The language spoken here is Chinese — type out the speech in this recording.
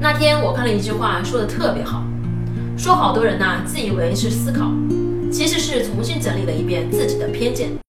那天我看了一句话说的特别好。说好多人呐自以为是思考其实是重新整理了一遍自己的偏见。